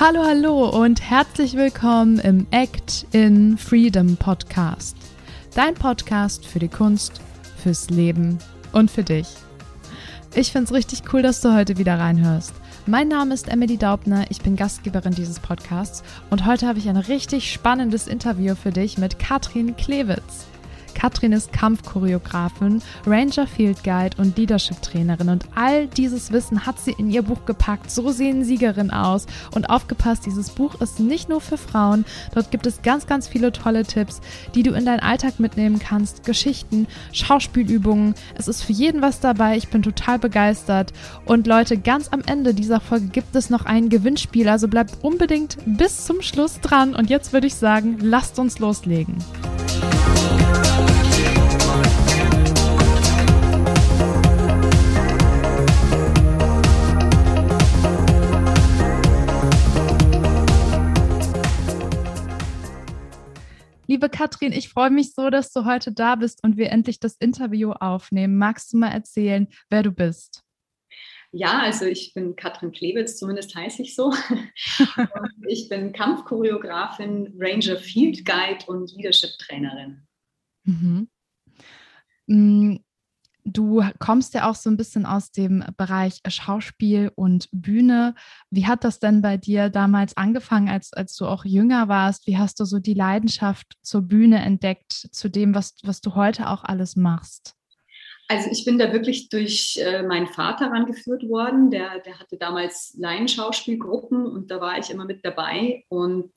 Hallo, hallo und herzlich willkommen im Act in Freedom Podcast. Dein Podcast für die Kunst, fürs Leben und für dich. Ich finde es richtig cool, dass du heute wieder reinhörst. Mein Name ist Emily Daubner, ich bin Gastgeberin dieses Podcasts und heute habe ich ein richtig spannendes Interview für dich mit Katrin Klewitz. Katrin ist Kampfchoreografin, Ranger Field Guide und Leadership Trainerin und all dieses Wissen hat sie in ihr Buch gepackt. So sehen Siegerin aus und aufgepasst, dieses Buch ist nicht nur für Frauen. Dort gibt es ganz, ganz viele tolle Tipps, die du in deinen Alltag mitnehmen kannst, Geschichten, Schauspielübungen. Es ist für jeden was dabei. Ich bin total begeistert und Leute, ganz am Ende dieser Folge gibt es noch ein Gewinnspiel, also bleibt unbedingt bis zum Schluss dran und jetzt würde ich sagen, lasst uns loslegen. Liebe Katrin, ich freue mich so, dass du heute da bist und wir endlich das Interview aufnehmen. Magst du mal erzählen, wer du bist? Ja, also ich bin Katrin Klewitz, zumindest heiße ich so. ich bin Kampfchoreografin, Ranger Field Guide und Leadership Trainerin. Mhm. Du kommst ja auch so ein bisschen aus dem Bereich Schauspiel und Bühne. Wie hat das denn bei dir damals angefangen, als, als du auch jünger warst? Wie hast du so die Leidenschaft zur Bühne entdeckt, zu dem, was, was du heute auch alles machst? Also ich bin da wirklich durch äh, meinen Vater rangeführt worden. Der, der hatte damals Laienschauspielgruppen und da war ich immer mit dabei. Und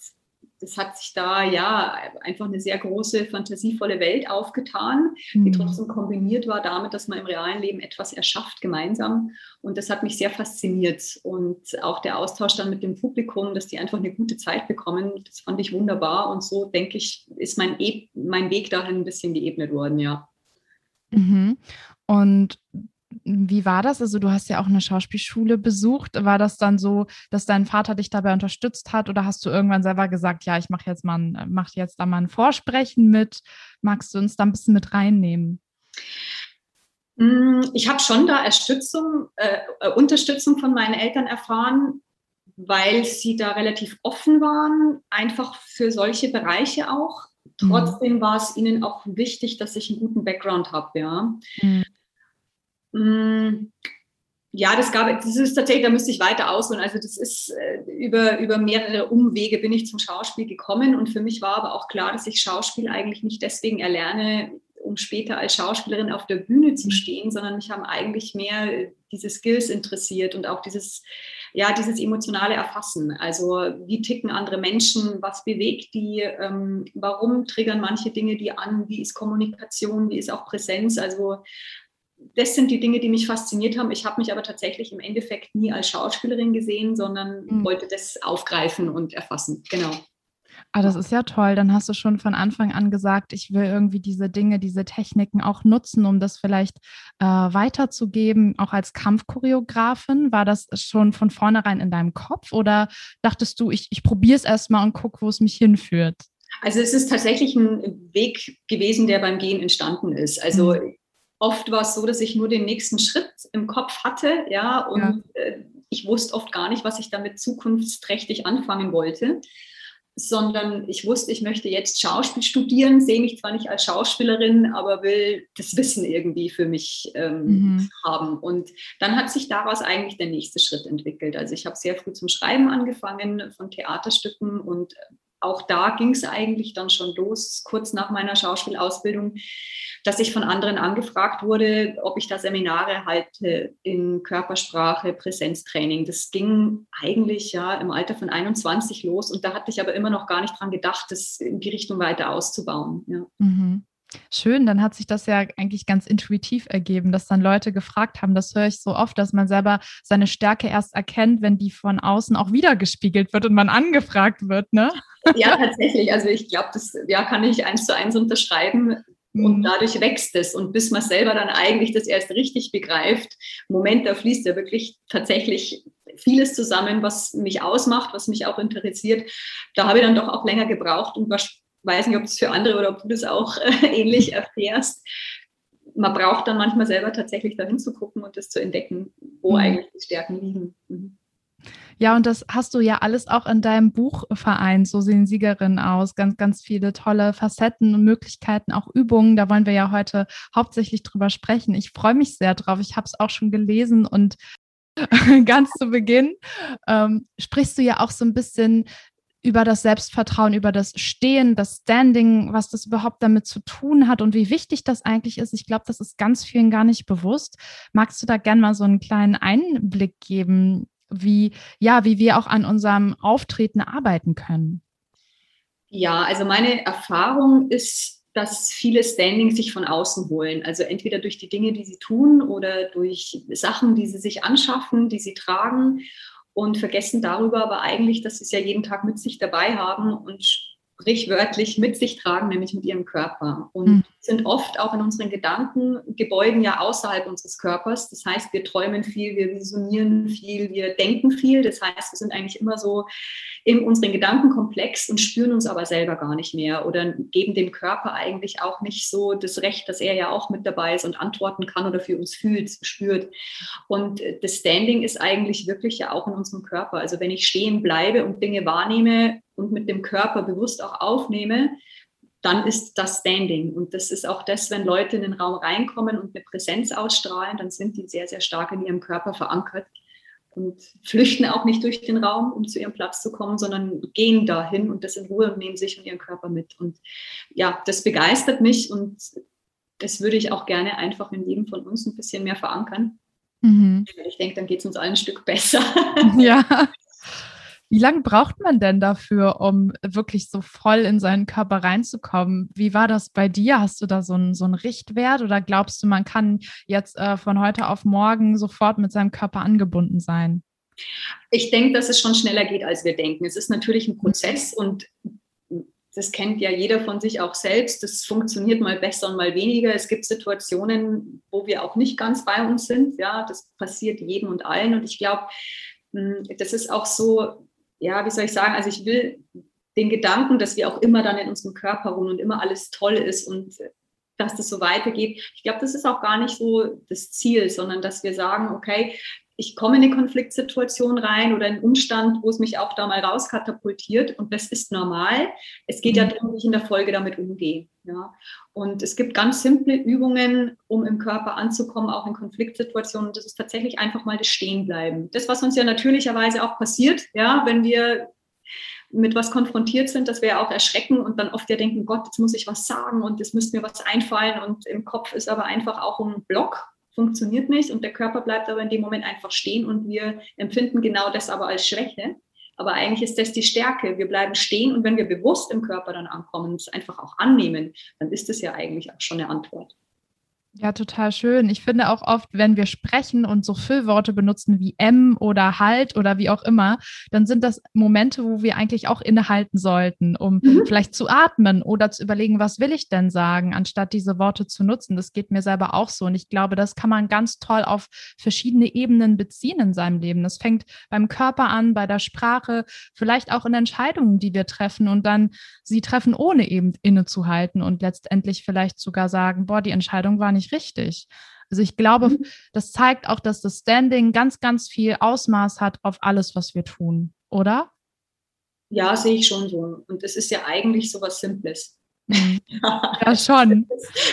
es hat sich da ja einfach eine sehr große, fantasievolle Welt aufgetan, die mhm. trotzdem kombiniert war damit, dass man im realen Leben etwas erschafft gemeinsam. Und das hat mich sehr fasziniert. Und auch der Austausch dann mit dem Publikum, dass die einfach eine gute Zeit bekommen, das fand ich wunderbar. Und so, denke ich, ist mein, e mein Weg dahin ein bisschen geebnet worden, ja. Mhm. Und wie war das? Also du hast ja auch eine Schauspielschule besucht. War das dann so, dass dein Vater dich dabei unterstützt hat oder hast du irgendwann selber gesagt, ja, ich mache jetzt mal ein, mach jetzt da mal ein Vorsprechen mit? Magst du uns da ein bisschen mit reinnehmen? Mm, ich habe schon da Unterstützung, äh, äh, Unterstützung von meinen Eltern erfahren, weil sie da relativ offen waren, einfach für solche Bereiche auch. Mhm. Trotzdem war es ihnen auch wichtig, dass ich einen guten Background habe, ja. Mhm. Mm, ja, das gab, das ist tatsächlich, da müsste ich weiter ausholen. Also das ist äh, über, über mehrere Umwege bin ich zum Schauspiel gekommen und für mich war aber auch klar, dass ich Schauspiel eigentlich nicht deswegen erlerne, um später als Schauspielerin auf der Bühne zu stehen, sondern mich haben eigentlich mehr diese Skills interessiert und auch dieses, ja, dieses emotionale Erfassen. Also wie ticken andere Menschen, was bewegt die, ähm, warum triggern manche Dinge die an, wie ist Kommunikation, wie ist auch Präsenz. Also das sind die Dinge, die mich fasziniert haben. Ich habe mich aber tatsächlich im Endeffekt nie als Schauspielerin gesehen, sondern mhm. wollte das aufgreifen und erfassen. Genau. Ah, das ist ja toll. Dann hast du schon von Anfang an gesagt, ich will irgendwie diese Dinge, diese Techniken auch nutzen, um das vielleicht äh, weiterzugeben, auch als Kampfchoreografin. War das schon von vornherein in deinem Kopf oder dachtest du, ich, ich probiere es erstmal und gucke, wo es mich hinführt? Also es ist tatsächlich ein Weg gewesen, der beim Gehen entstanden ist. Also mhm oft war es so, dass ich nur den nächsten Schritt im Kopf hatte, ja, und ja. Äh, ich wusste oft gar nicht, was ich damit zukunftsträchtig anfangen wollte, sondern ich wusste, ich möchte jetzt Schauspiel studieren, sehe mich zwar nicht als Schauspielerin, aber will das Wissen irgendwie für mich ähm, mhm. haben. Und dann hat sich daraus eigentlich der nächste Schritt entwickelt. Also ich habe sehr früh zum Schreiben angefangen von Theaterstücken und auch da ging es eigentlich dann schon los, kurz nach meiner Schauspielausbildung, dass ich von anderen angefragt wurde, ob ich da Seminare halte in Körpersprache, Präsenztraining. Das ging eigentlich ja im Alter von 21 los und da hatte ich aber immer noch gar nicht dran gedacht, das in die Richtung weiter auszubauen. Ja. Mhm. Schön, dann hat sich das ja eigentlich ganz intuitiv ergeben, dass dann Leute gefragt haben. Das höre ich so oft, dass man selber seine Stärke erst erkennt, wenn die von außen auch wiedergespiegelt wird und man angefragt wird, ne? Ja, tatsächlich. Also ich glaube, das ja, kann ich eins zu eins unterschreiben. Und mhm. dadurch wächst es. Und bis man selber dann eigentlich das erst richtig begreift, Moment, da fließt ja wirklich tatsächlich vieles zusammen, was mich ausmacht, was mich auch interessiert. Da habe ich dann doch auch länger gebraucht und weiß nicht, ob es für andere oder ob du das auch äh, ähnlich erfährst. Man braucht dann manchmal selber tatsächlich dahin zu gucken und das zu entdecken, wo mhm. eigentlich die Stärken liegen. Mhm. Ja, und das hast du ja alles auch in deinem Buch vereint. So sehen Siegerinnen aus. Ganz, ganz viele tolle Facetten und Möglichkeiten, auch Übungen. Da wollen wir ja heute hauptsächlich drüber sprechen. Ich freue mich sehr drauf. Ich habe es auch schon gelesen und ganz zu Beginn ähm, sprichst du ja auch so ein bisschen über das Selbstvertrauen, über das Stehen, das Standing, was das überhaupt damit zu tun hat und wie wichtig das eigentlich ist. Ich glaube, das ist ganz vielen gar nicht bewusst. Magst du da gerne mal so einen kleinen Einblick geben, wie, ja, wie wir auch an unserem Auftreten arbeiten können? Ja, also meine Erfahrung ist, dass viele Standings sich von außen holen. Also entweder durch die Dinge, die sie tun oder durch Sachen, die sie sich anschaffen, die sie tragen und vergessen darüber aber eigentlich, dass sie es ja jeden Tag mit sich dabei haben und sprichwörtlich mit sich tragen, nämlich mit ihrem Körper. Und mhm. sind oft auch in unseren Gedankengebäuden ja außerhalb unseres Körpers. Das heißt, wir träumen viel, wir visionieren viel, wir denken viel. Das heißt, wir sind eigentlich immer so in unseren Gedankenkomplex und spüren uns aber selber gar nicht mehr oder geben dem Körper eigentlich auch nicht so das Recht, dass er ja auch mit dabei ist und antworten kann oder für uns fühlt, spürt. Und das Standing ist eigentlich wirklich ja auch in unserem Körper. Also wenn ich stehen bleibe und Dinge wahrnehme, und mit dem Körper bewusst auch aufnehme, dann ist das Standing. Und das ist auch das, wenn Leute in den Raum reinkommen und eine Präsenz ausstrahlen, dann sind die sehr, sehr stark in ihrem Körper verankert und flüchten auch nicht durch den Raum, um zu ihrem Platz zu kommen, sondern gehen dahin und das in Ruhe und nehmen sich und ihren Körper mit. Und ja, das begeistert mich und das würde ich auch gerne einfach in jedem von uns ein bisschen mehr verankern. Mhm. Ich denke, dann geht es uns allen ein Stück besser. Ja. Wie lange braucht man denn dafür, um wirklich so voll in seinen Körper reinzukommen? Wie war das bei dir? Hast du da so einen, so einen Richtwert oder glaubst du, man kann jetzt äh, von heute auf morgen sofort mit seinem Körper angebunden sein? Ich denke, dass es schon schneller geht, als wir denken. Es ist natürlich ein Prozess und das kennt ja jeder von sich auch selbst. Das funktioniert mal besser und mal weniger. Es gibt Situationen, wo wir auch nicht ganz bei uns sind. Ja, das passiert jedem und allen. Und ich glaube, hm, das ist auch so, ja, wie soll ich sagen, also ich will den Gedanken, dass wir auch immer dann in unserem Körper ruhen und immer alles toll ist und dass das so weitergeht. Ich glaube, das ist auch gar nicht so das Ziel, sondern dass wir sagen, okay, ich komme in eine Konfliktsituation rein oder einen Umstand, wo es mich auch da mal rauskatapultiert und das ist normal. Es geht ja mhm. darum, wie ich in der Folge damit umgehe. Ja. Und es gibt ganz simple Übungen, um im Körper anzukommen, auch in Konfliktsituationen. Das ist tatsächlich einfach mal das Stehenbleiben. Das, was uns ja natürlicherweise auch passiert, ja, wenn wir mit was konfrontiert sind, dass wir ja auch erschrecken und dann oft ja denken, Gott, jetzt muss ich was sagen und es müsste mir was einfallen und im Kopf ist aber einfach auch ein Block funktioniert nicht und der Körper bleibt aber in dem Moment einfach stehen und wir empfinden genau das aber als Schwäche. Aber eigentlich ist das die Stärke. Wir bleiben stehen und wenn wir bewusst im Körper dann ankommen es einfach auch annehmen, dann ist es ja eigentlich auch schon eine Antwort. Ja, total schön. Ich finde auch oft, wenn wir sprechen und so Füllworte benutzen wie M oder Halt oder wie auch immer, dann sind das Momente, wo wir eigentlich auch innehalten sollten, um mhm. vielleicht zu atmen oder zu überlegen, was will ich denn sagen, anstatt diese Worte zu nutzen. Das geht mir selber auch so. Und ich glaube, das kann man ganz toll auf verschiedene Ebenen beziehen in seinem Leben. Das fängt beim Körper an, bei der Sprache, vielleicht auch in Entscheidungen, die wir treffen und dann sie treffen, ohne eben innezuhalten und letztendlich vielleicht sogar sagen, boah, die Entscheidung war nicht nicht richtig. Also ich glaube, mhm. das zeigt auch, dass das Standing ganz, ganz viel Ausmaß hat auf alles, was wir tun, oder? Ja, sehe ich schon so. Und es ist ja eigentlich so was Simples. Ja, schon.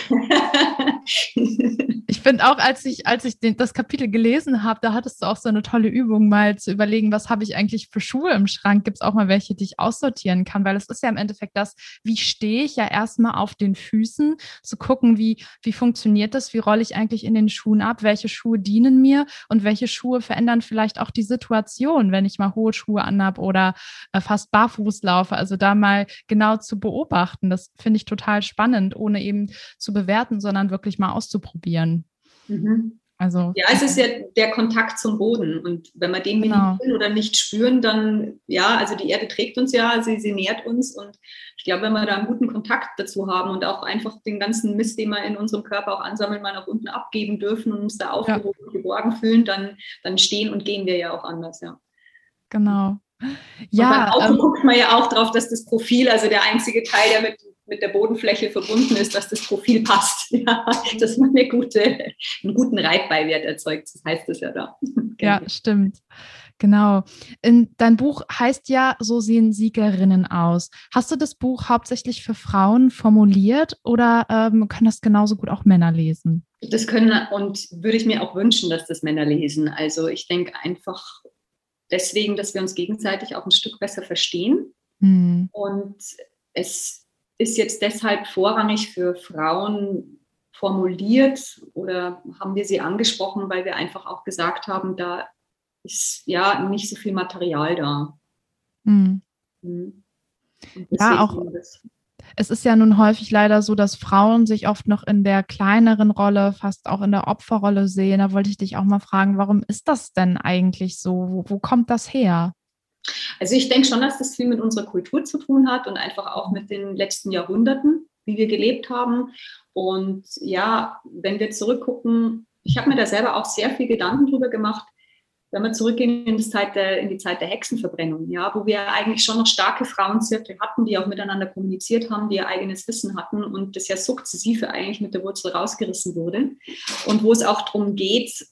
Ich finde auch, als ich, als ich den, das Kapitel gelesen habe, da hattest du auch so eine tolle Übung, mal zu überlegen, was habe ich eigentlich für Schuhe im Schrank? Gibt es auch mal welche, die ich aussortieren kann? Weil es ist ja im Endeffekt das, wie stehe ich ja erstmal auf den Füßen, zu gucken, wie, wie funktioniert das, wie rolle ich eigentlich in den Schuhen ab, welche Schuhe dienen mir und welche Schuhe verändern vielleicht auch die Situation, wenn ich mal hohe Schuhe anhab oder äh, fast barfuß laufe. Also da mal genau zu beobachten, das finde ich total spannend, ohne eben zu bewerten, sondern wirklich mal auszuprobieren. Mhm. Also, ja, es ist ja der Kontakt zum Boden. Und wenn wir den genau. nicht oder nicht spüren, dann, ja, also die Erde trägt uns ja, sie, sie nährt uns. Und ich glaube, wenn wir da einen guten Kontakt dazu haben und auch einfach den ganzen Mist, den wir in unserem Körper auch ansammeln, mal nach unten abgeben dürfen und uns da aufgehoben ja. und geborgen fühlen, dann, dann stehen und gehen wir ja auch anders, ja. Genau. Ja, und beim Auto ähm, guckt man ja auch drauf, dass das Profil, also der einzige Teil, der mit mit der Bodenfläche verbunden ist, dass das Profil passt. Ja, dass man eine gute, einen guten Reitbeiwert erzeugt, das heißt es ja da. Ja, stimmt. Genau. In, dein Buch heißt ja, so sehen Siegerinnen aus. Hast du das Buch hauptsächlich für Frauen formuliert oder ähm, können das genauso gut auch Männer lesen? Das können und würde ich mir auch wünschen, dass das Männer lesen. Also ich denke einfach deswegen, dass wir uns gegenseitig auch ein Stück besser verstehen. Mhm. Und es ist jetzt deshalb vorrangig für Frauen formuliert oder haben wir sie angesprochen, weil wir einfach auch gesagt haben, da ist ja nicht so viel Material da. Mhm. Mhm. Ja, auch. Es ist ja nun häufig leider so, dass Frauen sich oft noch in der kleineren Rolle, fast auch in der Opferrolle sehen. Da wollte ich dich auch mal fragen, warum ist das denn eigentlich so? Wo, wo kommt das her? Also ich denke schon, dass das viel mit unserer Kultur zu tun hat und einfach auch mit den letzten Jahrhunderten, wie wir gelebt haben. Und ja, wenn wir zurückgucken, ich habe mir da selber auch sehr viel Gedanken drüber gemacht, wenn wir zurückgehen in die Zeit der, in die Zeit der Hexenverbrennung, ja, wo wir eigentlich schon noch starke Frauenzirkel hatten, die auch miteinander kommuniziert haben, die ihr eigenes Wissen hatten und das ja sukzessive eigentlich mit der Wurzel rausgerissen wurde. Und wo es auch darum geht,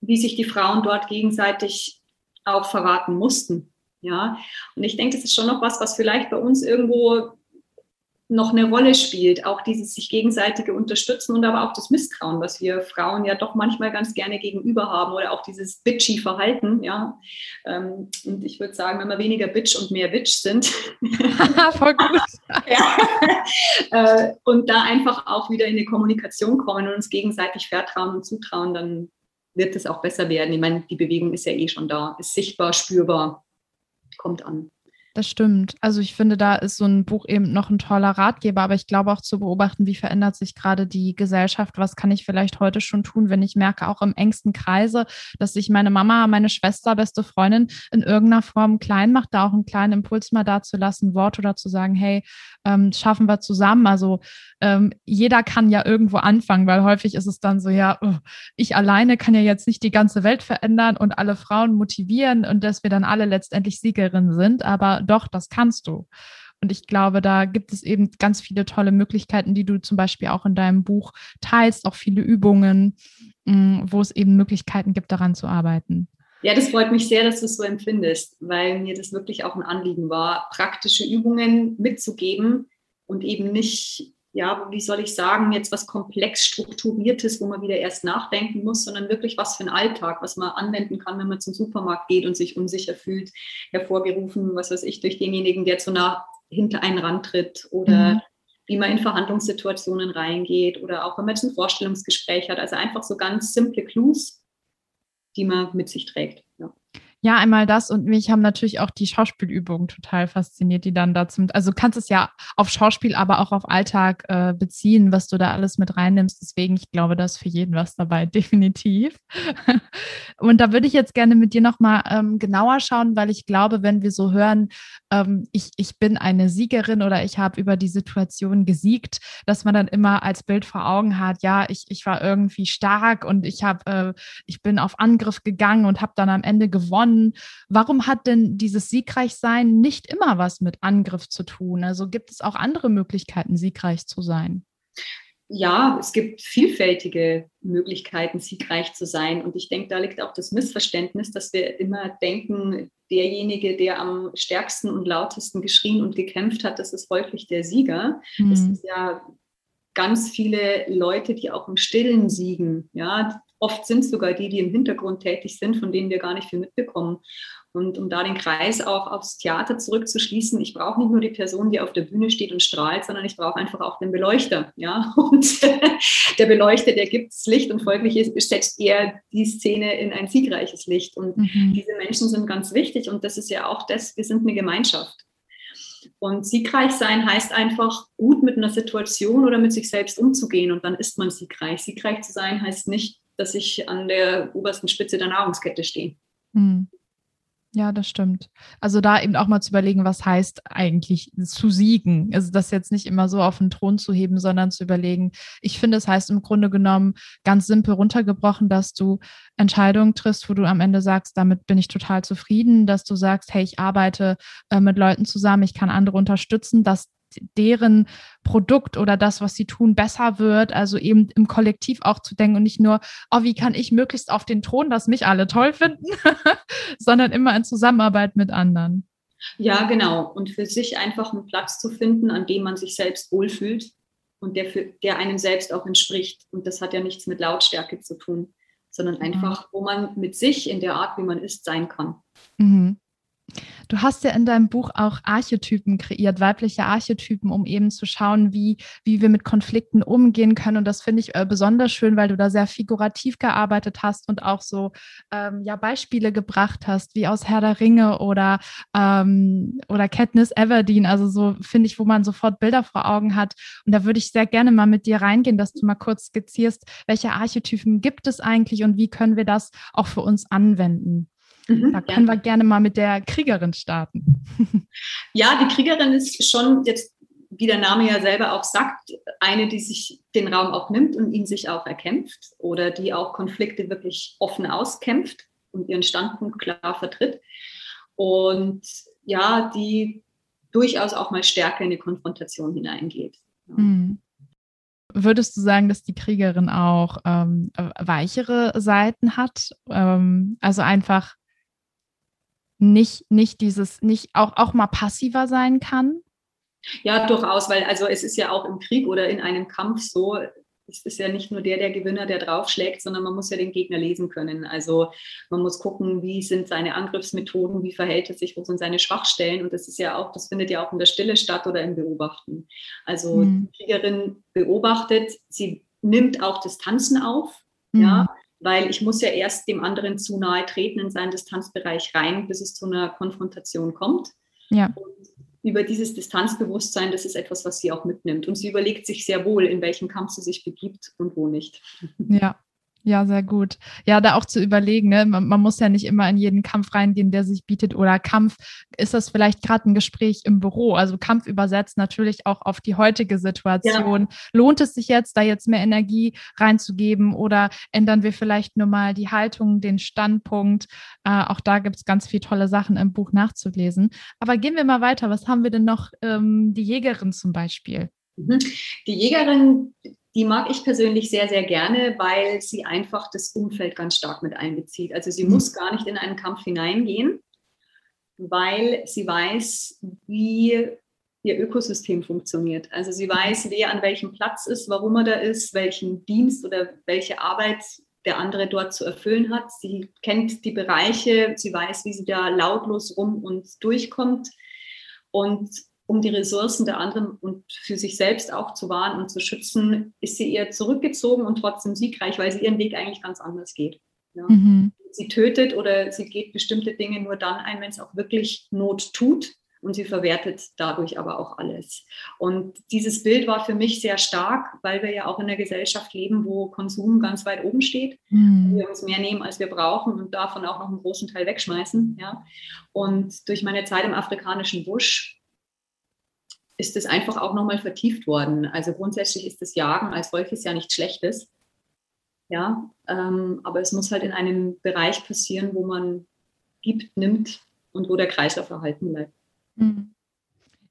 wie sich die Frauen dort gegenseitig auch verraten mussten. Ja, und ich denke, das ist schon noch was, was vielleicht bei uns irgendwo noch eine Rolle spielt. Auch dieses sich gegenseitige Unterstützen und aber auch das Misstrauen, was wir Frauen ja doch manchmal ganz gerne gegenüber haben oder auch dieses bitchy Verhalten. Ja. Ähm, und ich würde sagen, wenn wir weniger bitch und mehr bitch sind. Voll gut. ja. Äh, und da einfach auch wieder in die Kommunikation kommen und uns gegenseitig vertrauen und zutrauen, dann wird es auch besser werden. Ich meine, die Bewegung ist ja eh schon da, ist sichtbar, spürbar, kommt an. Das stimmt. Also ich finde, da ist so ein Buch eben noch ein toller Ratgeber, aber ich glaube auch zu beobachten, wie verändert sich gerade die Gesellschaft, was kann ich vielleicht heute schon tun, wenn ich merke, auch im engsten Kreise, dass sich meine Mama, meine Schwester, beste Freundin in irgendeiner Form klein macht, da auch einen kleinen Impuls mal da zu lassen, Wort oder zu sagen, hey, ähm, schaffen wir zusammen. Also ähm, jeder kann ja irgendwo anfangen, weil häufig ist es dann so, ja, oh, ich alleine kann ja jetzt nicht die ganze Welt verändern und alle Frauen motivieren und dass wir dann alle letztendlich Siegerinnen sind, aber doch, das kannst du. Und ich glaube, da gibt es eben ganz viele tolle Möglichkeiten, die du zum Beispiel auch in deinem Buch teilst, auch viele Übungen, mm, wo es eben Möglichkeiten gibt, daran zu arbeiten. Ja, das freut mich sehr, dass du es so empfindest, weil mir das wirklich auch ein Anliegen war, praktische Übungen mitzugeben und eben nicht, ja, wie soll ich sagen, jetzt was komplex strukturiertes, wo man wieder erst nachdenken muss, sondern wirklich was für einen Alltag, was man anwenden kann, wenn man zum Supermarkt geht und sich unsicher fühlt, hervorgerufen, was weiß ich, durch denjenigen, der zu nah hinter einen rantritt oder mhm. wie man in Verhandlungssituationen reingeht oder auch wenn man jetzt ein Vorstellungsgespräch hat. Also einfach so ganz simple Clues, die man mit sich trägt. Ja. Einmal das und mich haben natürlich auch die Schauspielübungen total fasziniert, die dann dazu, also du kannst es ja auf Schauspiel, aber auch auf Alltag äh, beziehen, was du da alles mit reinnimmst. Deswegen, ich glaube, da ist für jeden was dabei, definitiv. und da würde ich jetzt gerne mit dir nochmal ähm, genauer schauen, weil ich glaube, wenn wir so hören, ähm, ich, ich bin eine Siegerin oder ich habe über die Situation gesiegt, dass man dann immer als Bild vor Augen hat, ja, ich, ich war irgendwie stark und ich habe, äh, ich bin auf Angriff gegangen und habe dann am Ende gewonnen gewonnen. Warum hat denn dieses Siegreichsein nicht immer was mit Angriff zu tun? Also gibt es auch andere Möglichkeiten, siegreich zu sein? Ja, es gibt vielfältige Möglichkeiten, siegreich zu sein. Und ich denke, da liegt auch das Missverständnis, dass wir immer denken, derjenige, der am stärksten und lautesten geschrien und gekämpft hat, das ist häufig der Sieger. Mhm. Es ist ja ganz viele Leute, die auch im Stillen siegen. Ja, oft sind es sogar die, die im Hintergrund tätig sind, von denen wir gar nicht viel mitbekommen. Und um da den Kreis auch aufs Theater zurückzuschließen, ich brauche nicht nur die Person, die auf der Bühne steht und strahlt, sondern ich brauche einfach auch den Beleuchter. Ja? Und der Beleuchter, der gibt das Licht und folglich setzt er die Szene in ein siegreiches Licht. Und mhm. diese Menschen sind ganz wichtig und das ist ja auch das, wir sind eine Gemeinschaft. Und siegreich sein heißt einfach, gut mit einer Situation oder mit sich selbst umzugehen und dann ist man siegreich. Siegreich zu sein heißt nicht, dass ich an der obersten Spitze der Nahrungskette stehe. Mhm. Ja, das stimmt. Also da eben auch mal zu überlegen, was heißt eigentlich zu siegen. Also das jetzt nicht immer so auf den Thron zu heben, sondern zu überlegen. Ich finde, es heißt im Grunde genommen ganz simpel runtergebrochen, dass du Entscheidungen triffst, wo du am Ende sagst, damit bin ich total zufrieden, dass du sagst, hey, ich arbeite äh, mit Leuten zusammen, ich kann andere unterstützen, dass deren Produkt oder das, was sie tun, besser wird. Also eben im Kollektiv auch zu denken und nicht nur, oh, wie kann ich möglichst auf den Thron, dass mich alle toll finden, sondern immer in Zusammenarbeit mit anderen. Ja, genau. Und für sich einfach einen Platz zu finden, an dem man sich selbst wohlfühlt und der, für, der einem selbst auch entspricht. Und das hat ja nichts mit Lautstärke zu tun, sondern mhm. einfach, wo man mit sich in der Art, wie man ist, sein kann. Mhm. Du hast ja in deinem Buch auch Archetypen kreiert, weibliche Archetypen, um eben zu schauen, wie, wie wir mit Konflikten umgehen können. Und das finde ich äh, besonders schön, weil du da sehr figurativ gearbeitet hast und auch so ähm, ja, Beispiele gebracht hast, wie aus Herr der Ringe oder, ähm, oder Katniss Everdeen. Also so finde ich, wo man sofort Bilder vor Augen hat. Und da würde ich sehr gerne mal mit dir reingehen, dass du mal kurz skizzierst, welche Archetypen gibt es eigentlich und wie können wir das auch für uns anwenden. Mhm, da können ja. wir gerne mal mit der Kriegerin starten. Ja, die Kriegerin ist schon jetzt, wie der Name ja selber auch sagt, eine, die sich den Raum auch nimmt und ihn sich auch erkämpft oder die auch Konflikte wirklich offen auskämpft und ihren Standpunkt klar vertritt. Und ja, die durchaus auch mal stärker in die Konfrontation hineingeht. Mhm. Würdest du sagen, dass die Kriegerin auch ähm, weichere Seiten hat? Ähm, also einfach nicht, nicht dieses, nicht auch, auch mal passiver sein kann? Ja, durchaus, weil also es ist ja auch im Krieg oder in einem Kampf so, es ist ja nicht nur der der Gewinner, der draufschlägt, sondern man muss ja den Gegner lesen können. Also man muss gucken, wie sind seine Angriffsmethoden, wie verhält er sich, wo sind seine Schwachstellen. Und das ist ja auch, das findet ja auch in der Stille statt oder im Beobachten. Also mhm. die Kriegerin beobachtet, sie nimmt auch Distanzen auf, mhm. ja, weil ich muss ja erst dem anderen zu nahe treten in seinen Distanzbereich rein, bis es zu einer Konfrontation kommt. Ja. Und über dieses Distanzbewusstsein, das ist etwas, was sie auch mitnimmt. Und sie überlegt sich sehr wohl, in welchem Kampf sie sich begibt und wo nicht. Ja, ja, sehr gut. Ja, da auch zu überlegen, ne? man, man, muss ja nicht immer in jeden Kampf reingehen, der sich bietet. Oder Kampf, ist das vielleicht gerade ein Gespräch im Büro? Also Kampf übersetzt natürlich auch auf die heutige Situation. Ja. Lohnt es sich jetzt, da jetzt mehr Energie reinzugeben oder ändern wir vielleicht nur mal die Haltung, den Standpunkt? Äh, auch da gibt es ganz viele tolle Sachen im Buch nachzulesen. Aber gehen wir mal weiter. Was haben wir denn noch? Ähm, die Jägerin zum Beispiel. Mhm. Die Jägerin, die mag ich persönlich sehr, sehr gerne, weil sie einfach das Umfeld ganz stark mit einbezieht. Also sie mhm. muss gar nicht in einen Kampf hineingehen, weil sie weiß, wie ihr Ökosystem funktioniert. Also sie weiß, wer an welchem Platz ist, warum er da ist, welchen Dienst oder welche Arbeit der andere dort zu erfüllen hat. Sie kennt die Bereiche, sie weiß, wie sie da lautlos rum und durchkommt. Und um die Ressourcen der anderen und für sich selbst auch zu wahren und zu schützen, ist sie eher zurückgezogen und trotzdem siegreich, weil sie ihren Weg eigentlich ganz anders geht. Ja. Mhm. Sie tötet oder sie geht bestimmte Dinge nur dann ein, wenn es auch wirklich Not tut und sie verwertet dadurch aber auch alles. Und dieses Bild war für mich sehr stark, weil wir ja auch in einer Gesellschaft leben, wo Konsum ganz weit oben steht. Mhm. Wir uns mehr nehmen, als wir brauchen und davon auch noch einen großen Teil wegschmeißen. Ja. Und durch meine Zeit im afrikanischen Busch ist es einfach auch nochmal vertieft worden. Also grundsätzlich ist das Jagen als solches ja nichts Schlechtes. Ja, ähm, aber es muss halt in einem Bereich passieren, wo man gibt, nimmt und wo der Kreislauf erhalten bleibt. Mhm.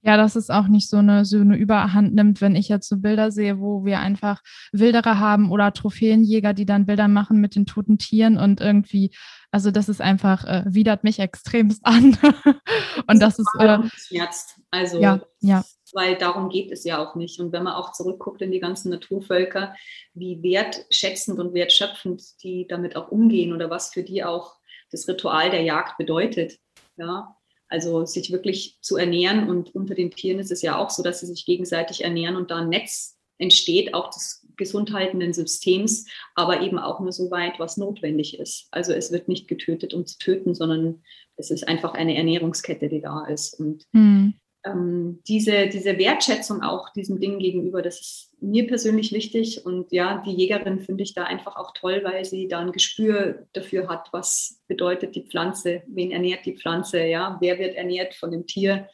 Ja, dass es auch nicht so eine, so eine Überhand nimmt, wenn ich jetzt so Bilder sehe, wo wir einfach Wilderer haben oder Trophäenjäger, die dann Bilder machen mit den toten Tieren und irgendwie, also das ist einfach, äh, widert mich extremst an. und das, das ist. Äh, schmerzt. Also, ja, ja. Weil darum geht es ja auch nicht. Und wenn man auch zurückguckt in die ganzen Naturvölker, wie wertschätzend und wertschöpfend die damit auch umgehen oder was für die auch das Ritual der Jagd bedeutet. Ja, also sich wirklich zu ernähren und unter den Tieren ist es ja auch so, dass sie sich gegenseitig ernähren und da ein Netz entsteht, auch des gesundhaltenden Systems, aber eben auch nur so weit, was notwendig ist. Also es wird nicht getötet, um zu töten, sondern es ist einfach eine Ernährungskette, die da ist. Und mhm ähm, diese, diese Wertschätzung auch diesem Ding gegenüber, das ist mir persönlich wichtig. Und ja, die Jägerin finde ich da einfach auch toll, weil sie da ein Gespür dafür hat, was bedeutet die Pflanze, wen ernährt die Pflanze, ja, wer wird ernährt von dem Tier.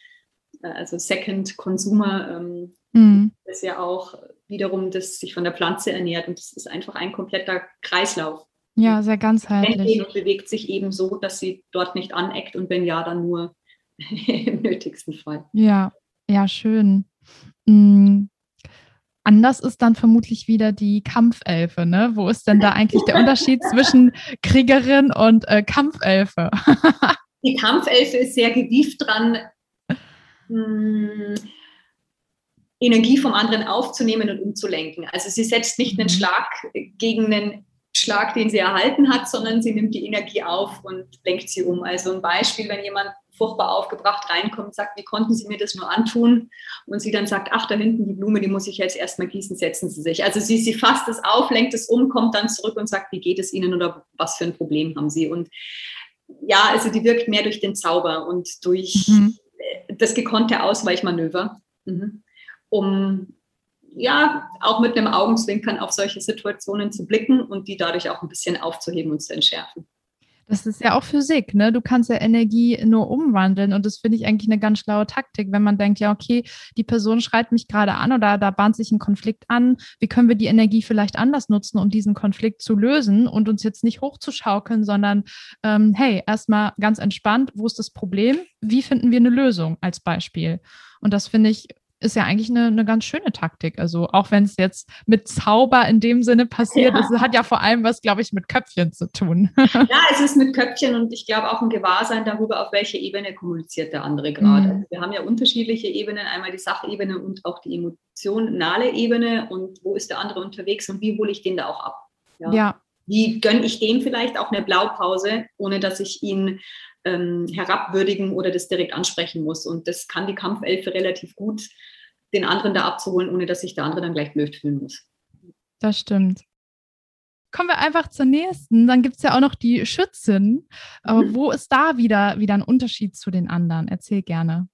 Äh, also Second Consumer ähm, mhm. ist ja auch wiederum, das sich von der Pflanze ernährt. Und das ist einfach ein kompletter Kreislauf. Ja, sehr ganzheitlich. Und bewegt sich eben so, dass sie dort nicht aneckt und wenn ja, dann nur im nötigsten Fall. Ja, ja, schön. Mm, anders ist dann vermutlich wieder die Kampfelfe, ne? Wo ist denn da eigentlich der Unterschied zwischen Kriegerin und äh, Kampfelfe? die Kampfelfe ist sehr gewieft dran, mh, hm, Energie vom anderen aufzunehmen und umzulenken. Also sie setzt nicht einen mhm. Schlag gegen einen Schlag, den sie erhalten hat, sondern sie nimmt die Energie auf und lenkt sie um. Also ein Beispiel, wenn jemand furchtbar aufgebracht reinkommt und sagt, wie konnten Sie mir das nur antun? Und sie dann sagt, ach, da hinten die Blume, die muss ich jetzt erstmal gießen, setzen Sie sich. Also sie, sie fasst es auf, lenkt es um, kommt dann zurück und sagt, wie geht es Ihnen oder was für ein Problem haben Sie? Und ja, also die wirkt mehr durch den Zauber und durch mhm. das gekonnte Ausweichmanöver, mhm. Um ja auch mit einem Augenzwinkern auf solche Situationen zu blicken und die dadurch auch ein bisschen aufzuheben und zu entschärfen. Das ist ja auch Physik, ne? Du kannst ja Energie nur umwandeln und das finde ich eigentlich eine ganz schlaue Taktik, wenn man denkt, ja, okay, die Person schreit mich gerade an oder da bahnt sich ein Konflikt an. Wie können wir die Energie vielleicht anders nutzen, um diesen Konflikt zu lösen und uns jetzt nicht hochzuschaukeln, sondern ähm, hey, erstmal ganz entspannt, wo ist das Problem? Wie finden wir eine Lösung als Beispiel? Und das finde ich ist ja eigentlich eine, eine ganz schöne Taktik. Also auch wenn es jetzt mit Zauber in dem Sinne passiert ja. es hat ja vor allem was, glaube ich, mit Köpfchen zu tun. Ja, es ist mit Köpfchen und ich glaube auch ein Gewahrsein darüber, auf welche Ebene kommuniziert der andere gerade. Mhm. Wir haben ja unterschiedliche Ebenen, einmal die Sachebene und auch die emotionale Ebene und wo ist der andere unterwegs und wie hole ich den da auch ab. Ja. ja. Wie gönne ich dem vielleicht auch eine Blaupause, ohne dass ich ihn ähm, herabwürdigen oder das direkt ansprechen muss. Und das kann die Kampfelfe relativ gut, den anderen da abzuholen, ohne dass sich der andere dann gleich blöd fühlen muss. Das stimmt. Kommen wir einfach zur nächsten. Dann gibt es ja auch noch die Schützin. Aber mhm. wo ist da wieder, wieder ein Unterschied zu den anderen? Erzähl gerne.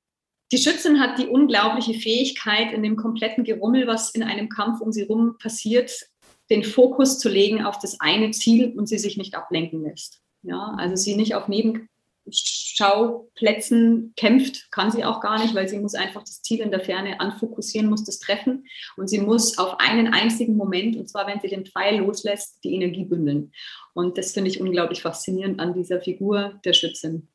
Die Schützin hat die unglaubliche Fähigkeit, in dem kompletten Gerummel, was in einem Kampf um sie rum passiert, den Fokus zu legen auf das eine Ziel und sie sich nicht ablenken lässt. Ja, also sie nicht auf Neben Schauplätzen kämpft, kann sie auch gar nicht, weil sie muss einfach das Ziel in der Ferne anfokussieren, muss das treffen und sie muss auf einen einzigen Moment, und zwar wenn sie den Pfeil loslässt, die Energie bündeln. Und das finde ich unglaublich faszinierend an dieser Figur der Schützin.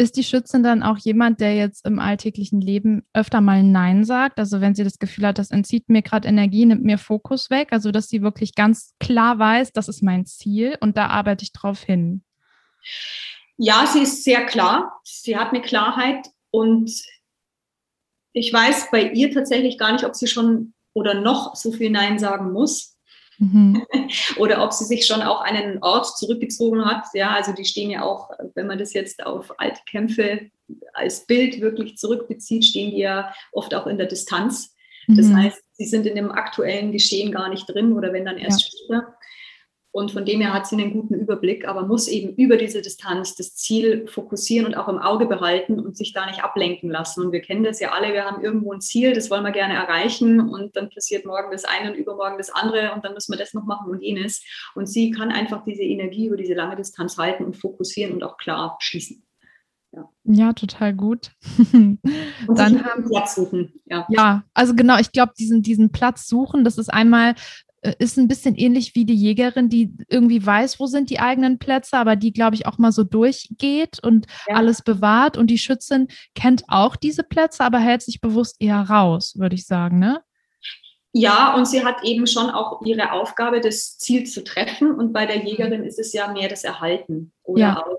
Ist die Schützin dann auch jemand, der jetzt im alltäglichen Leben öfter mal Nein sagt? Also wenn sie das Gefühl hat, das entzieht mir gerade Energie, nimmt mir Fokus weg, also dass sie wirklich ganz klar weiß, das ist mein Ziel und da arbeite ich drauf hin. Ja, sie ist sehr klar. Sie hat eine Klarheit und ich weiß bei ihr tatsächlich gar nicht, ob sie schon oder noch so viel Nein sagen muss. Mhm. oder ob sie sich schon auch einen Ort zurückgezogen hat. Ja, also die stehen ja auch, wenn man das jetzt auf alte Kämpfe als Bild wirklich zurückbezieht, stehen die ja oft auch in der Distanz. Das mhm. heißt, sie sind in dem aktuellen Geschehen gar nicht drin oder wenn dann erst ja. später. Und von dem her hat sie einen guten Überblick, aber muss eben über diese Distanz das Ziel fokussieren und auch im Auge behalten und sich da nicht ablenken lassen. Und wir kennen das ja alle, wir haben irgendwo ein Ziel, das wollen wir gerne erreichen und dann passiert morgen das eine und übermorgen das andere und dann müssen wir das noch machen und jenes. Und sie kann einfach diese Energie über diese lange Distanz halten und fokussieren und auch klar schließen. Ja. ja, total gut. Und dann haben Platz suchen. Ja. ja, also genau, ich glaube, diesen, diesen Platz suchen, das ist einmal ist ein bisschen ähnlich wie die Jägerin, die irgendwie weiß, wo sind die eigenen Plätze, aber die, glaube ich, auch mal so durchgeht und ja. alles bewahrt. Und die Schützin kennt auch diese Plätze, aber hält sich bewusst eher raus, würde ich sagen, ne? Ja, und sie hat eben schon auch ihre Aufgabe, das Ziel zu treffen. Und bei der Jägerin ist es ja mehr das Erhalten oder ja. auch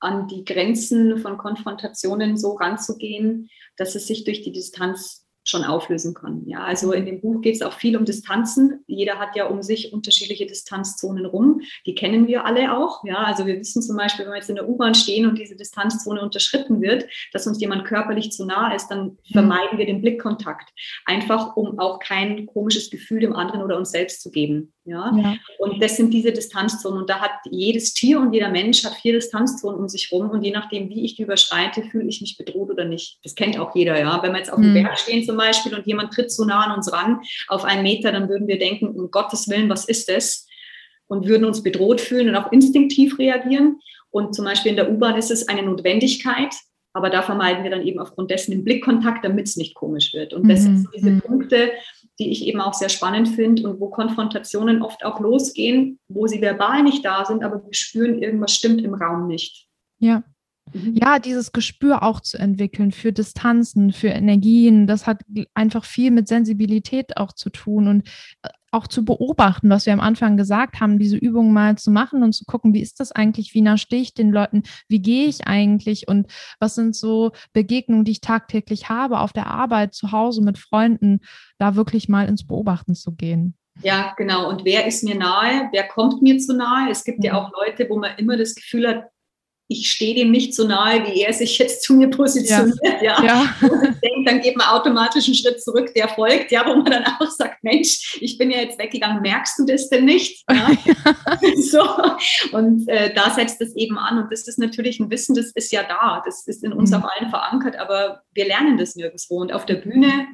an die Grenzen von Konfrontationen so ranzugehen, dass es sich durch die Distanz schon auflösen kann. Ja, also in dem Buch geht es auch viel um Distanzen. Jeder hat ja um sich unterschiedliche Distanzzonen rum. Die kennen wir alle auch. Ja, also wir wissen zum Beispiel, wenn wir jetzt in der U-Bahn stehen und diese Distanzzone unterschritten wird, dass uns jemand körperlich zu nah ist, dann mhm. vermeiden wir den Blickkontakt. Einfach, um auch kein komisches Gefühl dem anderen oder uns selbst zu geben. Ja? ja? Und das sind diese Distanzzonen. Und da hat jedes Tier und jeder Mensch hat vier Distanzzonen um sich rum. Und je nachdem, wie ich die überschreite, fühle ich mich bedroht oder nicht. Das kennt auch jeder, ja. Wenn wir jetzt auf dem mhm. Berg stehen zum Beispiel und jemand tritt zu nah an uns ran, auf einen Meter, dann würden wir denken, um Gottes Willen, was ist das? Und würden uns bedroht fühlen und auch instinktiv reagieren. Und zum Beispiel in der U-Bahn ist es eine Notwendigkeit, aber da vermeiden wir dann eben aufgrund dessen den Blickkontakt, damit es nicht komisch wird. Und das mhm. sind so diese mhm. Punkte, die ich eben auch sehr spannend finde und wo Konfrontationen oft auch losgehen, wo sie verbal nicht da sind, aber wir spüren, irgendwas stimmt im Raum nicht. Ja. Mhm. Ja, dieses Gespür auch zu entwickeln für Distanzen, für Energien, das hat einfach viel mit Sensibilität auch zu tun und äh, auch zu beobachten, was wir am Anfang gesagt haben, diese Übungen mal zu machen und zu gucken, wie ist das eigentlich, wie nah stehe ich den Leuten, wie gehe ich eigentlich und was sind so Begegnungen, die ich tagtäglich habe auf der Arbeit, zu Hause mit Freunden, da wirklich mal ins Beobachten zu gehen. Ja, genau. Und wer ist mir nahe? Wer kommt mir zu nahe? Es gibt ja auch Leute, wo man immer das Gefühl hat, ich stehe dem nicht so nahe, wie er sich jetzt zu mir positioniert. Ja. ja. ja. denke, dann geht man automatisch einen Schritt zurück, der folgt, ja, wo man dann auch sagt, Mensch, ich bin ja jetzt weggegangen, merkst du das denn nicht? Ja. so. Und äh, da setzt es eben an. Und das ist natürlich ein Wissen, das ist ja da, das ist in uns mhm. auf allen verankert, aber wir lernen das nirgendwo. Und auf der Bühne,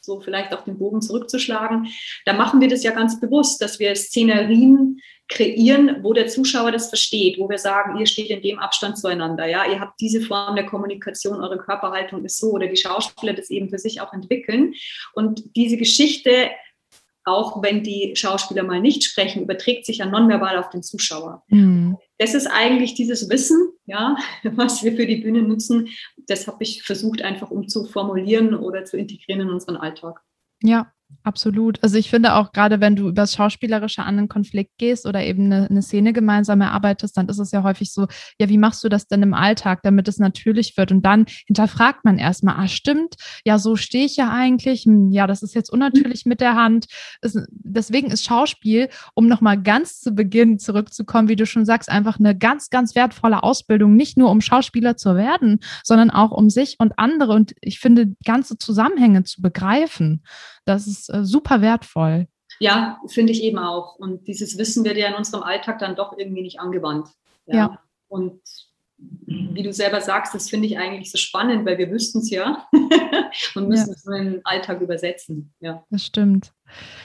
so vielleicht auch den Bogen zurückzuschlagen, da machen wir das ja ganz bewusst, dass wir Szenerien kreieren, wo der Zuschauer das versteht, wo wir sagen, ihr steht in dem Abstand zueinander, ja, ihr habt diese Form der Kommunikation, eure Körperhaltung ist so oder die Schauspieler das eben für sich auch entwickeln und diese Geschichte auch wenn die Schauspieler mal nicht sprechen, überträgt sich ja nonverbal auf den Zuschauer. Mhm. Das ist eigentlich dieses Wissen, ja, was wir für die Bühne nutzen. Das habe ich versucht einfach umzuformulieren oder zu integrieren in unseren Alltag. Ja, Absolut. Also ich finde auch gerade, wenn du über das Schauspielerische an einen Konflikt gehst oder eben eine, eine, Szene gemeinsam erarbeitest, dann ist es ja häufig so, ja, wie machst du das denn im Alltag, damit es natürlich wird? Und dann hinterfragt man erstmal, ah, stimmt, ja, so stehe ich ja eigentlich, hm, ja, das ist jetzt unnatürlich mit der Hand. Es, deswegen ist Schauspiel, um nochmal ganz zu Beginn zurückzukommen, wie du schon sagst, einfach eine ganz, ganz wertvolle Ausbildung, nicht nur um Schauspieler zu werden, sondern auch um sich und andere und ich finde, ganze Zusammenhänge zu begreifen. Das ist äh, super wertvoll. Ja, finde ich eben auch. Und dieses Wissen wird ja in unserem Alltag dann doch irgendwie nicht angewandt. Ja. ja. Und wie du selber sagst, das finde ich eigentlich so spannend, weil wir wüssten es ja und müssen ja. es nur in den Alltag übersetzen. Ja. Das stimmt.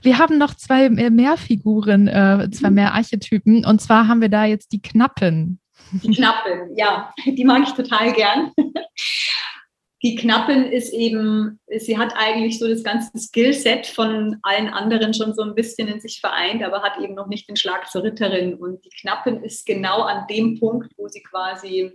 Wir haben noch zwei mehr Figuren, äh, zwei mhm. mehr Archetypen. Und zwar haben wir da jetzt die Knappen. Die Knappen, ja, die mag ich total gern die Knappin ist eben, sie hat eigentlich so das ganze Skillset von allen anderen schon so ein bisschen in sich vereint, aber hat eben noch nicht den Schlag zur Ritterin. Und die Knappin ist genau an dem Punkt, wo sie quasi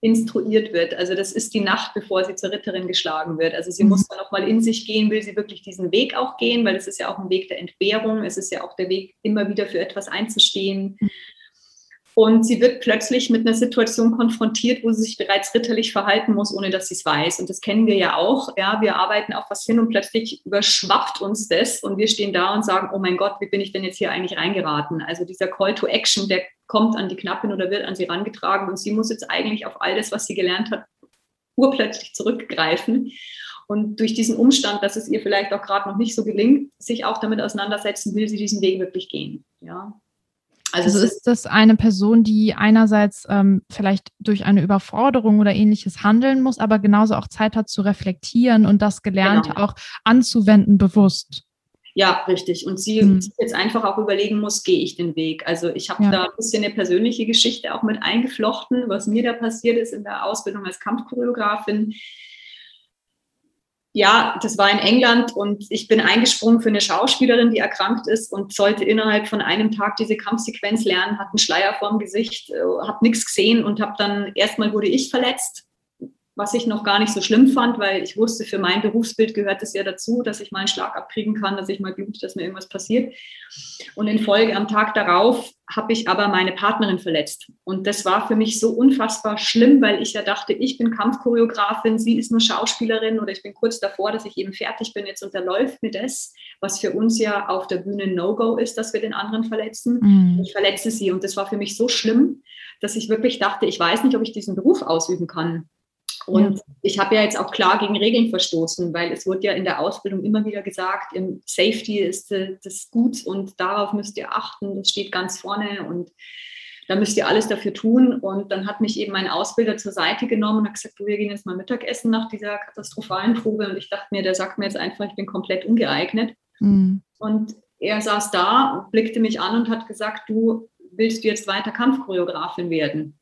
instruiert wird. Also das ist die Nacht, bevor sie zur Ritterin geschlagen wird. Also sie mhm. muss dann noch mal in sich gehen, will sie wirklich diesen Weg auch gehen, weil es ist ja auch ein Weg der Entbehrung, es ist ja auch der Weg, immer wieder für etwas einzustehen. Und sie wird plötzlich mit einer Situation konfrontiert, wo sie sich bereits ritterlich verhalten muss, ohne dass sie es weiß. Und das kennen wir ja auch. Ja, wir arbeiten auf was hin und plötzlich überschwappt uns das und wir stehen da und sagen, oh mein Gott, wie bin ich denn jetzt hier eigentlich reingeraten? Also dieser Call to Action, der kommt an die Knappin oder wird an sie rangetragen und sie muss jetzt eigentlich auf all das, was sie gelernt hat, urplötzlich zurückgreifen. Und durch diesen Umstand, dass es ihr vielleicht auch gerade noch nicht so gelingt, sich auch damit auseinandersetzen, will sie diesen Weg wirklich gehen. Ja, also, also ist das eine Person, die einerseits ähm, vielleicht durch eine Überforderung oder ähnliches handeln muss, aber genauso auch Zeit hat zu reflektieren und das Gelernte genau. auch anzuwenden bewusst. Ja, richtig. Und sie hm. jetzt einfach auch überlegen muss, gehe ich den Weg? Also ich habe ja. da ein bisschen eine persönliche Geschichte auch mit eingeflochten, was mir da passiert ist in der Ausbildung als Kampfchoreografin ja, das war in England und ich bin eingesprungen für eine Schauspielerin, die erkrankt ist und sollte innerhalb von einem Tag diese Kampfsequenz lernen, hat einen Schleier vorm Gesicht, äh, habe nichts gesehen und habe dann erstmal wurde ich verletzt was ich noch gar nicht so schlimm fand, weil ich wusste, für mein Berufsbild gehört es ja dazu, dass ich mal einen Schlag abkriegen kann, dass ich mal blute, dass mir irgendwas passiert. Und in Folge am Tag darauf habe ich aber meine Partnerin verletzt. Und das war für mich so unfassbar schlimm, weil ich ja dachte, ich bin Kampfchoreografin, sie ist nur Schauspielerin oder ich bin kurz davor, dass ich eben fertig bin. Jetzt unterläuft mir das, was für uns ja auf der Bühne No-Go ist, dass wir den anderen verletzen. Mhm. Ich verletze sie und das war für mich so schlimm, dass ich wirklich dachte, ich weiß nicht, ob ich diesen Beruf ausüben kann. Und ja. ich habe ja jetzt auch klar gegen Regeln verstoßen, weil es wurde ja in der Ausbildung immer wieder gesagt, im Safety ist äh, das gut und darauf müsst ihr achten, das steht ganz vorne und da müsst ihr alles dafür tun. Und dann hat mich eben mein Ausbilder zur Seite genommen und hat gesagt, du, wir gehen jetzt mal Mittagessen nach dieser katastrophalen Probe. Und ich dachte mir, der sagt mir jetzt einfach, ich bin komplett ungeeignet. Mhm. Und er saß da, blickte mich an und hat gesagt, du willst du jetzt weiter Kampfchoreografin werden?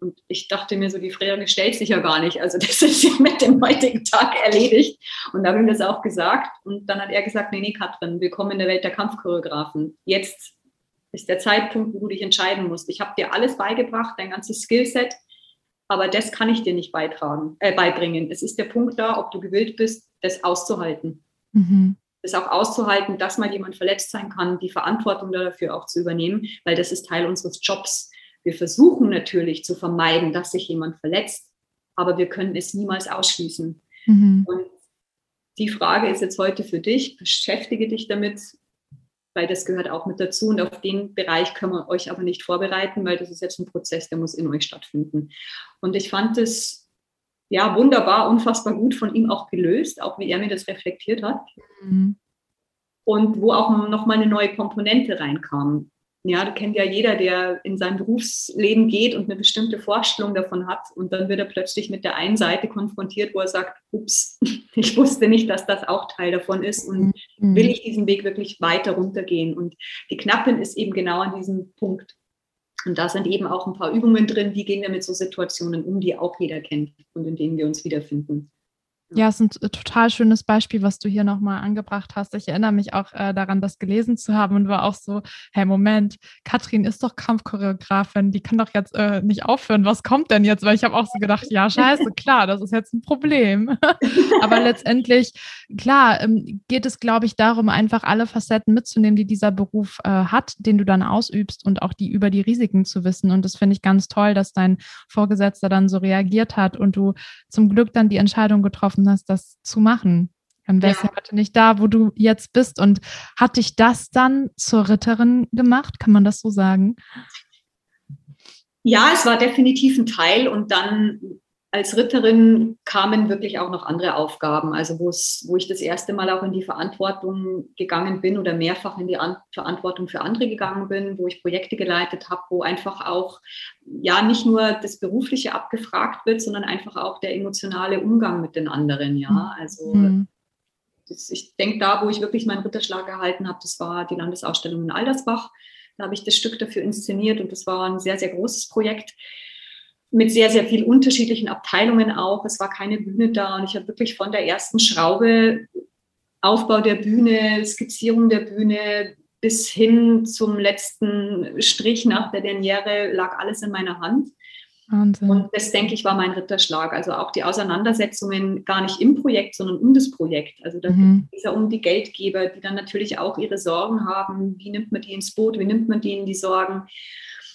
Und ich dachte mir so, die Frage stellt sich ja gar nicht. Also das ist ja mit dem heutigen Tag erledigt. Und da habe ich ihm das auch gesagt. Und dann hat er gesagt, nee, nee, Katrin, willkommen in der Welt der Kampfchoreografen. Jetzt ist der Zeitpunkt, wo du dich entscheiden musst. Ich habe dir alles beigebracht, dein ganzes Skillset. aber das kann ich dir nicht beitragen, äh, beibringen. Es ist der Punkt da, ob du gewillt bist, das auszuhalten. Mhm. Das auch auszuhalten, dass mal jemand verletzt sein kann, die Verantwortung dafür auch zu übernehmen, weil das ist Teil unseres Jobs. Wir versuchen natürlich zu vermeiden, dass sich jemand verletzt, aber wir können es niemals ausschließen. Mhm. Und die Frage ist jetzt heute für dich, beschäftige dich damit, weil das gehört auch mit dazu. Und auf den Bereich können wir euch aber nicht vorbereiten, weil das ist jetzt ein Prozess, der muss in euch stattfinden. Und ich fand es ja wunderbar, unfassbar gut von ihm auch gelöst, auch wie er mir das reflektiert hat. Mhm. Und wo auch nochmal eine neue Komponente reinkam. Ja, das kennt ja jeder, der in sein Berufsleben geht und eine bestimmte Vorstellung davon hat. Und dann wird er plötzlich mit der einen Seite konfrontiert, wo er sagt, ups, ich wusste nicht, dass das auch Teil davon ist. Und mhm. will ich diesen Weg wirklich weiter runtergehen? Und die Knappin ist eben genau an diesem Punkt. Und da sind eben auch ein paar Übungen drin, wie gehen wir mit so Situationen um, die auch jeder kennt und in denen wir uns wiederfinden. Ja, es ist ein total schönes Beispiel, was du hier nochmal angebracht hast. Ich erinnere mich auch äh, daran, das gelesen zu haben und war auch so, hey, Moment, Katrin ist doch Kampfchoreografin, die kann doch jetzt äh, nicht aufhören. Was kommt denn jetzt? Weil ich habe auch so gedacht, ja, scheiße, klar, das ist jetzt ein Problem. Aber letztendlich, klar, ähm, geht es, glaube ich, darum, einfach alle Facetten mitzunehmen, die dieser Beruf äh, hat, den du dann ausübst und auch die über die Risiken zu wissen. Und das finde ich ganz toll, dass dein Vorgesetzter dann so reagiert hat und du zum Glück dann die Entscheidung getroffen getroffen hast, das zu machen. Dann wärst ja. du heute nicht da, wo du jetzt bist. Und hat dich das dann zur Ritterin gemacht? Kann man das so sagen? Ja, es war definitiv ein Teil. Und dann als Ritterin kamen wirklich auch noch andere Aufgaben, also wo ich das erste Mal auch in die Verantwortung gegangen bin oder mehrfach in die An Verantwortung für andere gegangen bin, wo ich Projekte geleitet habe, wo einfach auch ja nicht nur das Berufliche abgefragt wird, sondern einfach auch der emotionale Umgang mit den anderen. Ja, mhm. also mhm. das, ich denke, da, wo ich wirklich meinen Ritterschlag erhalten habe, das war die Landesausstellung in Aldersbach. Da habe ich das Stück dafür inszeniert und das war ein sehr, sehr großes Projekt mit sehr, sehr vielen unterschiedlichen Abteilungen auch. Es war keine Bühne da und ich habe wirklich von der ersten Schraube, Aufbau der Bühne, Skizzierung der Bühne bis hin zum letzten Strich nach der Derniere lag alles in meiner Hand. Wahnsinn. Und das, denke ich, war mein Ritterschlag. Also auch die Auseinandersetzungen gar nicht im Projekt, sondern um das Projekt. Also da mhm. geht es ja um die Geldgeber, die dann natürlich auch ihre Sorgen haben. Wie nimmt man die ins Boot? Wie nimmt man denen die Sorgen?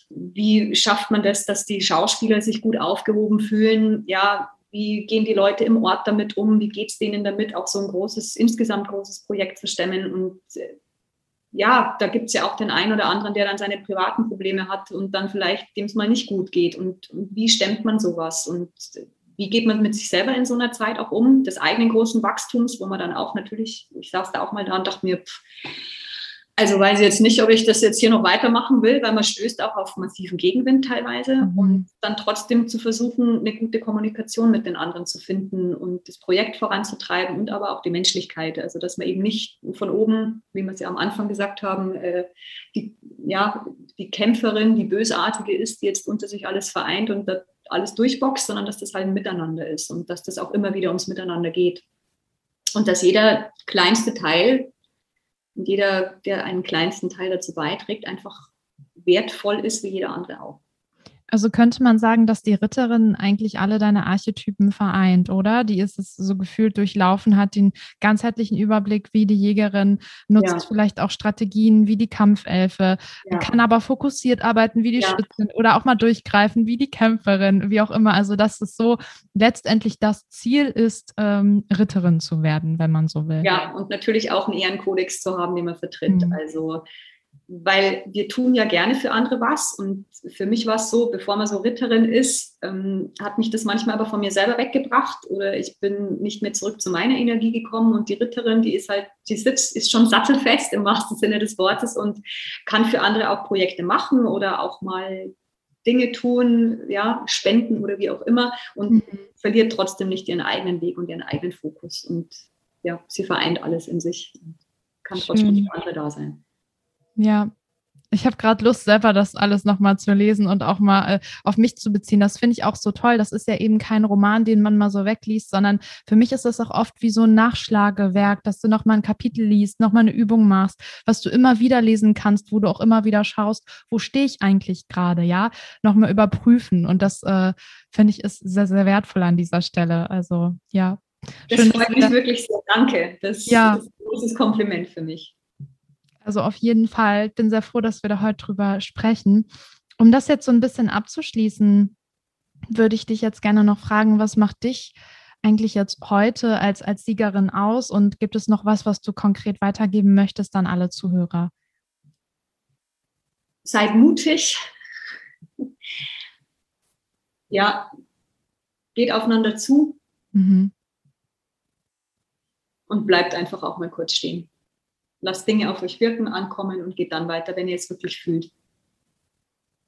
Wie schafft man das, dass die Schauspieler sich gut aufgehoben fühlen? Ja, wie gehen die Leute im Ort damit um? Wie geht es denen damit, auch so ein großes, insgesamt großes Projekt zu stemmen? Und äh, ja, da gibt es ja auch den einen oder anderen, der dann seine privaten Probleme hat und dann vielleicht dem es mal nicht gut geht. Und, und wie stemmt man sowas? Und wie geht man mit sich selber in so einer Zeit auch um, des eigenen großen Wachstums, wo man dann auch natürlich, ich saß da auch mal da und dachte mir, pff, also weiß ich jetzt nicht, ob ich das jetzt hier noch weitermachen will, weil man stößt auch auf massiven Gegenwind teilweise mhm. und dann trotzdem zu versuchen, eine gute Kommunikation mit den anderen zu finden und das Projekt voranzutreiben und aber auch die Menschlichkeit. Also dass man eben nicht von oben, wie wir es ja am Anfang gesagt haben, äh, die, ja, die Kämpferin, die Bösartige ist, die jetzt unter sich alles vereint und alles durchboxt, sondern dass das halt ein Miteinander ist und dass das auch immer wieder ums Miteinander geht. Und dass jeder kleinste Teil und jeder, der einen kleinsten Teil dazu beiträgt, einfach wertvoll ist wie jeder andere auch. Also könnte man sagen, dass die Ritterin eigentlich alle deine Archetypen vereint, oder? Die ist es so gefühlt durchlaufen, hat den ganzheitlichen Überblick wie die Jägerin, nutzt ja. vielleicht auch Strategien wie die Kampfelfe, ja. kann aber fokussiert arbeiten wie die ja. Schützin oder auch mal durchgreifen wie die Kämpferin, wie auch immer. Also dass es so letztendlich das Ziel ist, ähm, Ritterin zu werden, wenn man so will. Ja, und natürlich auch einen Ehrenkodex zu haben, den man vertritt. Mhm. Also weil wir tun ja gerne für andere was. Und für mich war es so, bevor man so Ritterin ist, ähm, hat mich das manchmal aber von mir selber weggebracht oder ich bin nicht mehr zurück zu meiner Energie gekommen. Und die Ritterin, die ist halt, die sitzt, ist schon sattelfest im wahrsten Sinne des Wortes und kann für andere auch Projekte machen oder auch mal Dinge tun, ja, spenden oder wie auch immer und mhm. verliert trotzdem nicht ihren eigenen Weg und ihren eigenen Fokus. Und ja, sie vereint alles in sich und kann trotzdem für andere da sein. Ja, Ich habe gerade Lust, selber das alles nochmal zu lesen und auch mal äh, auf mich zu beziehen. Das finde ich auch so toll. Das ist ja eben kein Roman, den man mal so wegliest, sondern für mich ist das auch oft wie so ein Nachschlagewerk, dass du nochmal ein Kapitel liest, nochmal eine Übung machst, was du immer wieder lesen kannst, wo du auch immer wieder schaust, wo stehe ich eigentlich gerade, ja? Nochmal überprüfen. Und das äh, finde ich ist sehr, sehr wertvoll an dieser Stelle. Also ja. Das Schön, freut mich wirklich sehr. Danke. Das ja. ist ein großes Kompliment für mich. Also auf jeden Fall bin sehr froh, dass wir da heute drüber sprechen. Um das jetzt so ein bisschen abzuschließen, würde ich dich jetzt gerne noch fragen, was macht dich eigentlich jetzt heute als, als Siegerin aus und gibt es noch was, was du konkret weitergeben möchtest an alle Zuhörer? Seid mutig. Ja, geht aufeinander zu mhm. und bleibt einfach auch mal kurz stehen lasst Dinge auf euch wirken, ankommen und geht dann weiter, wenn ihr es wirklich fühlt.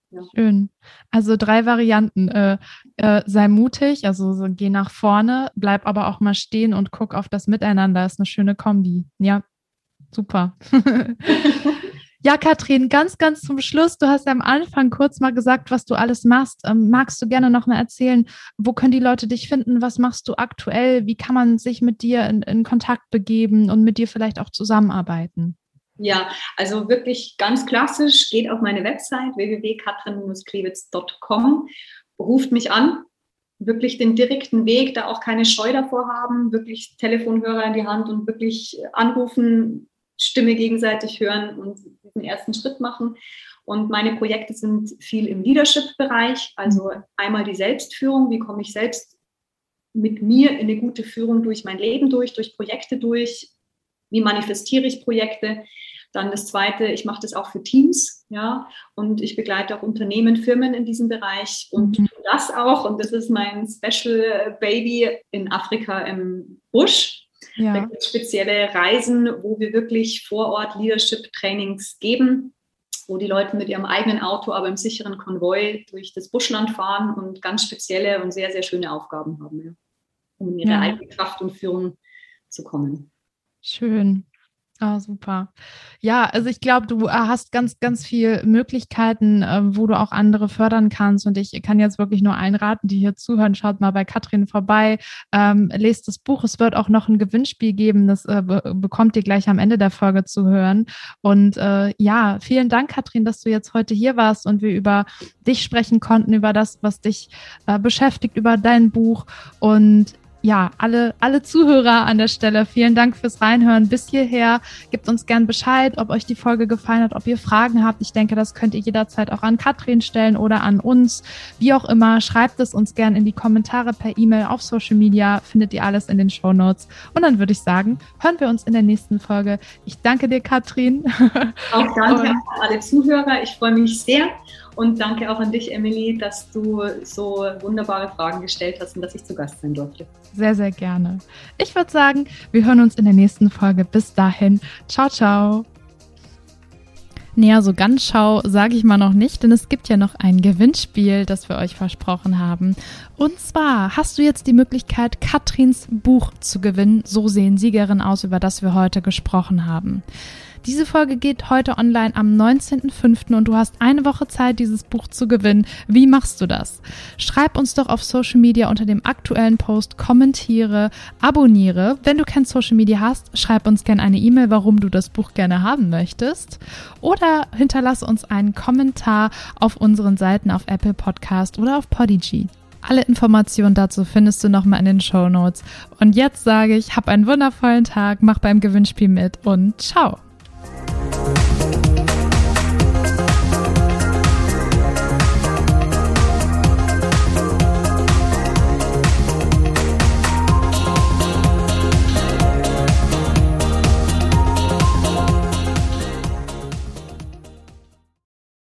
Ja. Schön. Also drei Varianten. Äh, äh, sei mutig, also so, geh nach vorne, bleib aber auch mal stehen und guck auf das Miteinander. Ist eine schöne Kombi. Ja, super. Ja, Katrin, ganz, ganz zum Schluss. Du hast am Anfang kurz mal gesagt, was du alles machst. Ähm, magst du gerne noch mal erzählen, wo können die Leute dich finden? Was machst du aktuell? Wie kann man sich mit dir in, in Kontakt begeben und mit dir vielleicht auch zusammenarbeiten? Ja, also wirklich ganz klassisch, geht auf meine Website www.katrin-klewitz.com, ruft mich an, wirklich den direkten Weg, da auch keine Scheu davor haben, wirklich Telefonhörer in die Hand und wirklich anrufen, Stimme gegenseitig hören und diesen ersten Schritt machen. Und meine Projekte sind viel im Leadership-Bereich, also einmal die Selbstführung, wie komme ich selbst mit mir in eine gute Führung durch mein Leben durch, durch Projekte durch, wie manifestiere ich Projekte. Dann das Zweite, ich mache das auch für Teams, ja, und ich begleite auch Unternehmen, Firmen in diesem Bereich und mhm. das auch, und das ist mein Special Baby in Afrika im Busch, ja. Da gibt es spezielle Reisen, wo wir wirklich vor Ort Leadership-Trainings geben, wo die Leute mit ihrem eigenen Auto, aber im sicheren Konvoi durch das Buschland fahren und ganz spezielle und sehr, sehr schöne Aufgaben haben, ja, um in ihre ja. eigene Kraft und Führung zu kommen. Schön. Ah, super. Ja, also ich glaube, du äh, hast ganz, ganz viele Möglichkeiten, äh, wo du auch andere fördern kannst. Und ich kann jetzt wirklich nur einraten, die hier zuhören, schaut mal bei Katrin vorbei, ähm, lest das Buch. Es wird auch noch ein Gewinnspiel geben, das äh, be bekommt ihr gleich am Ende der Folge zu hören. Und äh, ja, vielen Dank, Katrin, dass du jetzt heute hier warst und wir über dich sprechen konnten, über das, was dich äh, beschäftigt, über dein Buch. Und ja, alle, alle Zuhörer an der Stelle, vielen Dank fürs Reinhören bis hierher. Gebt uns gern Bescheid, ob euch die Folge gefallen hat, ob ihr Fragen habt. Ich denke, das könnt ihr jederzeit auch an Katrin stellen oder an uns. Wie auch immer, schreibt es uns gern in die Kommentare per E-Mail auf Social Media. Findet ihr alles in den Show Notes. Und dann würde ich sagen, hören wir uns in der nächsten Folge. Ich danke dir, Katrin. Auch danke an alle Zuhörer. Ich freue mich sehr. Und danke auch an dich, Emily, dass du so wunderbare Fragen gestellt hast und dass ich zu Gast sein durfte. Sehr, sehr gerne. Ich würde sagen, wir hören uns in der nächsten Folge. Bis dahin. Ciao, ciao. Naja, so ganz schau sage ich mal noch nicht, denn es gibt ja noch ein Gewinnspiel, das wir euch versprochen haben. Und zwar hast du jetzt die Möglichkeit, Katrins Buch zu gewinnen. So sehen Siegerin aus, über das wir heute gesprochen haben. Diese Folge geht heute online am 19.05. und du hast eine Woche Zeit, dieses Buch zu gewinnen. Wie machst du das? Schreib uns doch auf Social Media unter dem aktuellen Post, kommentiere, abonniere. Wenn du kein Social Media hast, schreib uns gerne eine E-Mail, warum du das Buch gerne haben möchtest. Oder hinterlasse uns einen Kommentar auf unseren Seiten auf Apple Podcast oder auf Podigy. Alle Informationen dazu findest du nochmal in den Show Notes. Und jetzt sage ich, hab einen wundervollen Tag, mach beim Gewinnspiel mit und ciao! Thank you.